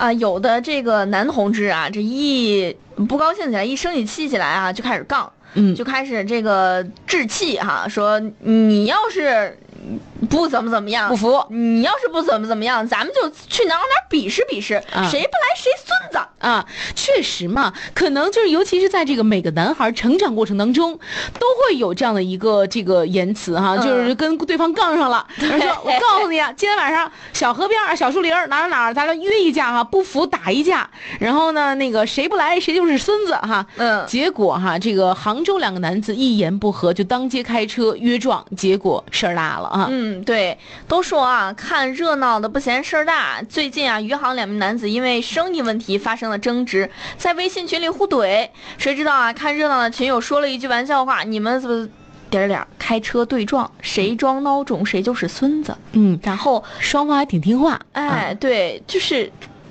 啊，有的这个男同志啊，这一不高兴起来，一生起气起来啊，就开始杠，嗯，就开始这个置气哈，说你要是。不怎么怎么样，不服。你要是不怎么怎么样，咱们就去哪哪比试比试，谁不来谁啊！确实嘛，可能就是尤其是在这个每个男孩成长过程当中，都会有这样的一个这个言辞哈，就是跟对方杠上了。说我告诉你啊，今天晚上小河边小树林哪哪哪，咱俩约一架哈，不服打一架。然后呢，那个谁不来谁就是孙子哈。嗯。结果哈，这个杭州两个男子一言不合就当街开车约撞，结果事儿大了啊。嗯。嗯，对，都说啊，看热闹的不嫌事儿大。最近啊，余杭两名男子因为生意问题发生了争执，在微信群里互怼。谁知道啊，看热闹的群友说了一句玩笑话：“你们怎么点点开车对撞，谁装孬种谁就是孙子。”嗯，然后双方还挺听话。哎，对，就是。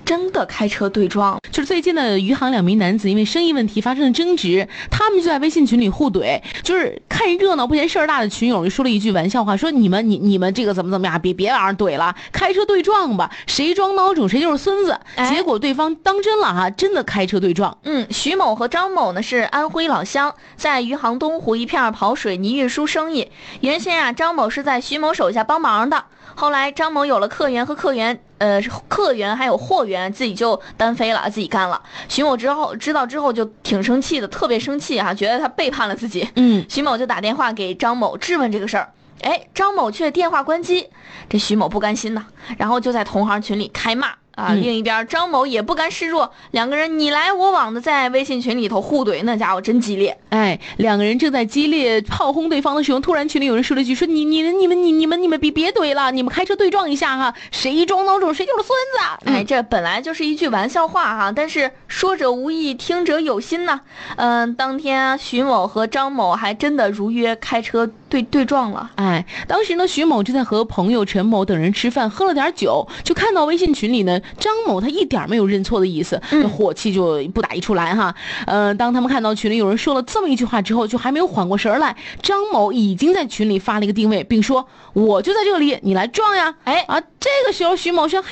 真的开车对撞，就是最近的余杭两名男子因为生意问题发生了争执，他们就在微信群里互怼，就是看热闹不嫌事儿大的群友就说了一句玩笑话，说你们你你们这个怎么怎么样，别别往上怼了，开车对撞吧，谁装孬种谁就是孙子。结果对方当真了哈，真的开车对撞。嗯，徐某和张某呢是安徽老乡，在余杭东湖一片跑水泥运输生意。原先啊，张某是在徐某手下帮忙的。后来张某有了客源和客源，呃，客源还有货源，自己就单飞了，自己干了。徐某之后知道之后就挺生气的，特别生气哈，觉得他背叛了自己。嗯，徐某就打电话给张某质问这个事儿，哎，张某却电话关机，这徐某不甘心呐，然后就在同行群里开骂。啊，另一边张某也不甘示弱，两个人你来我往的在微信群里头互怼，那家伙真激烈。哎，两个人正在激烈炮轰对方的时候，突然群里有人说了一句：“说你你你们你你们你们别别怼了，你们开车对撞一下哈，谁装孬种谁就是孙子。”哎，这本来就是一句玩笑话哈，但是说者无意，听者有心呐。嗯，当天徐某和张某还真的如约开车对对撞了。哎，当时呢，徐某正在和朋友陈某等人吃饭，喝了点酒，就看到微信群里呢。张某他一点没有认错的意思，那火气就不打一处来哈。呃，当他们看到群里有人说了这么一句话之后，就还没有缓过神来，张某已经在群里发了一个定位，并说：“我就在这里，你来撞呀！”哎啊，这个时候徐某说：“嘿，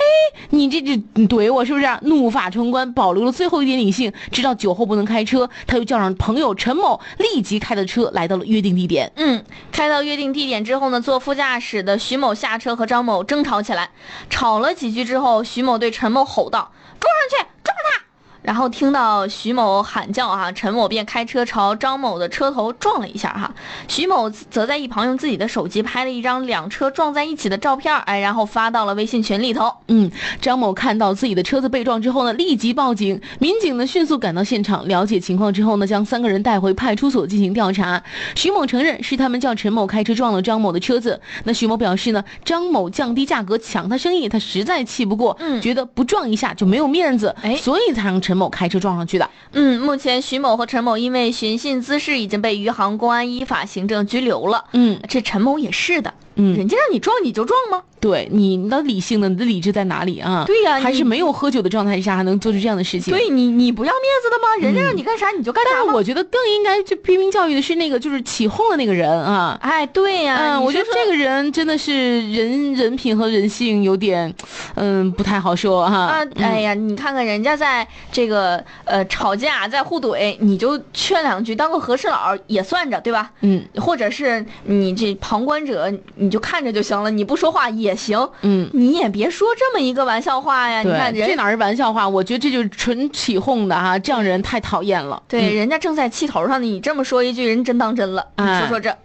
你这这你怼我是不是？”怒发冲冠，保留了最后一点理性，知道酒后不能开车，他又叫上朋友陈某，立即开的车来到了约定地点。嗯，开到约定地点之后呢，坐副驾驶的徐某下车和张某争吵起来，吵了几句之后，徐某对陈某吼道：“，！”然后听到徐某喊叫哈，陈某便开车朝张某的车头撞了一下哈。徐某则在一旁用自己的手机拍了一张两车撞在一起的照片，哎，然后发到了微信群里头。嗯，张某看到自己的车子被撞之后呢，立即报警。民警呢迅速赶到现场，了解情况之后呢，将三个人带回派出所进行调查。徐某承认是他们叫陈某开车撞了张某的车子。那徐某表示呢，张某降低价格抢他生意，他实在气不过，嗯，觉得不撞一下就没有面子，哎，所以才让陈。某开车撞上去的。嗯，目前徐某和陈某因为寻衅滋事已经被余杭公安依法行政拘留了。嗯，这陈某也是的。嗯，人家让你撞你就撞吗？对，你的理性的，你的理智在哪里啊？对呀，还是没有喝酒的状态下还能做出这样的事情？对你，你不要面子的吗？人家让你干啥你就干啥但是我觉得更应该去批评教育的是那个就是起哄的那个人啊。哎，对呀，嗯，我觉得这个人真的是人人品和人性有点，嗯，不太好说哈。啊，哎呀，你看看人家在这个呃吵架在互怼，你就劝两句，当个和事佬也算着，对吧？嗯，或者是你这旁观者，你就看着就行了。你不说话也行，嗯，你也别说这么一个玩笑话呀。你看这哪是玩笑话？我觉得这就是纯起哄的哈，这样人太讨厌了。对，人家正在气头上呢，你这么说一句，人真当真了。你说说这。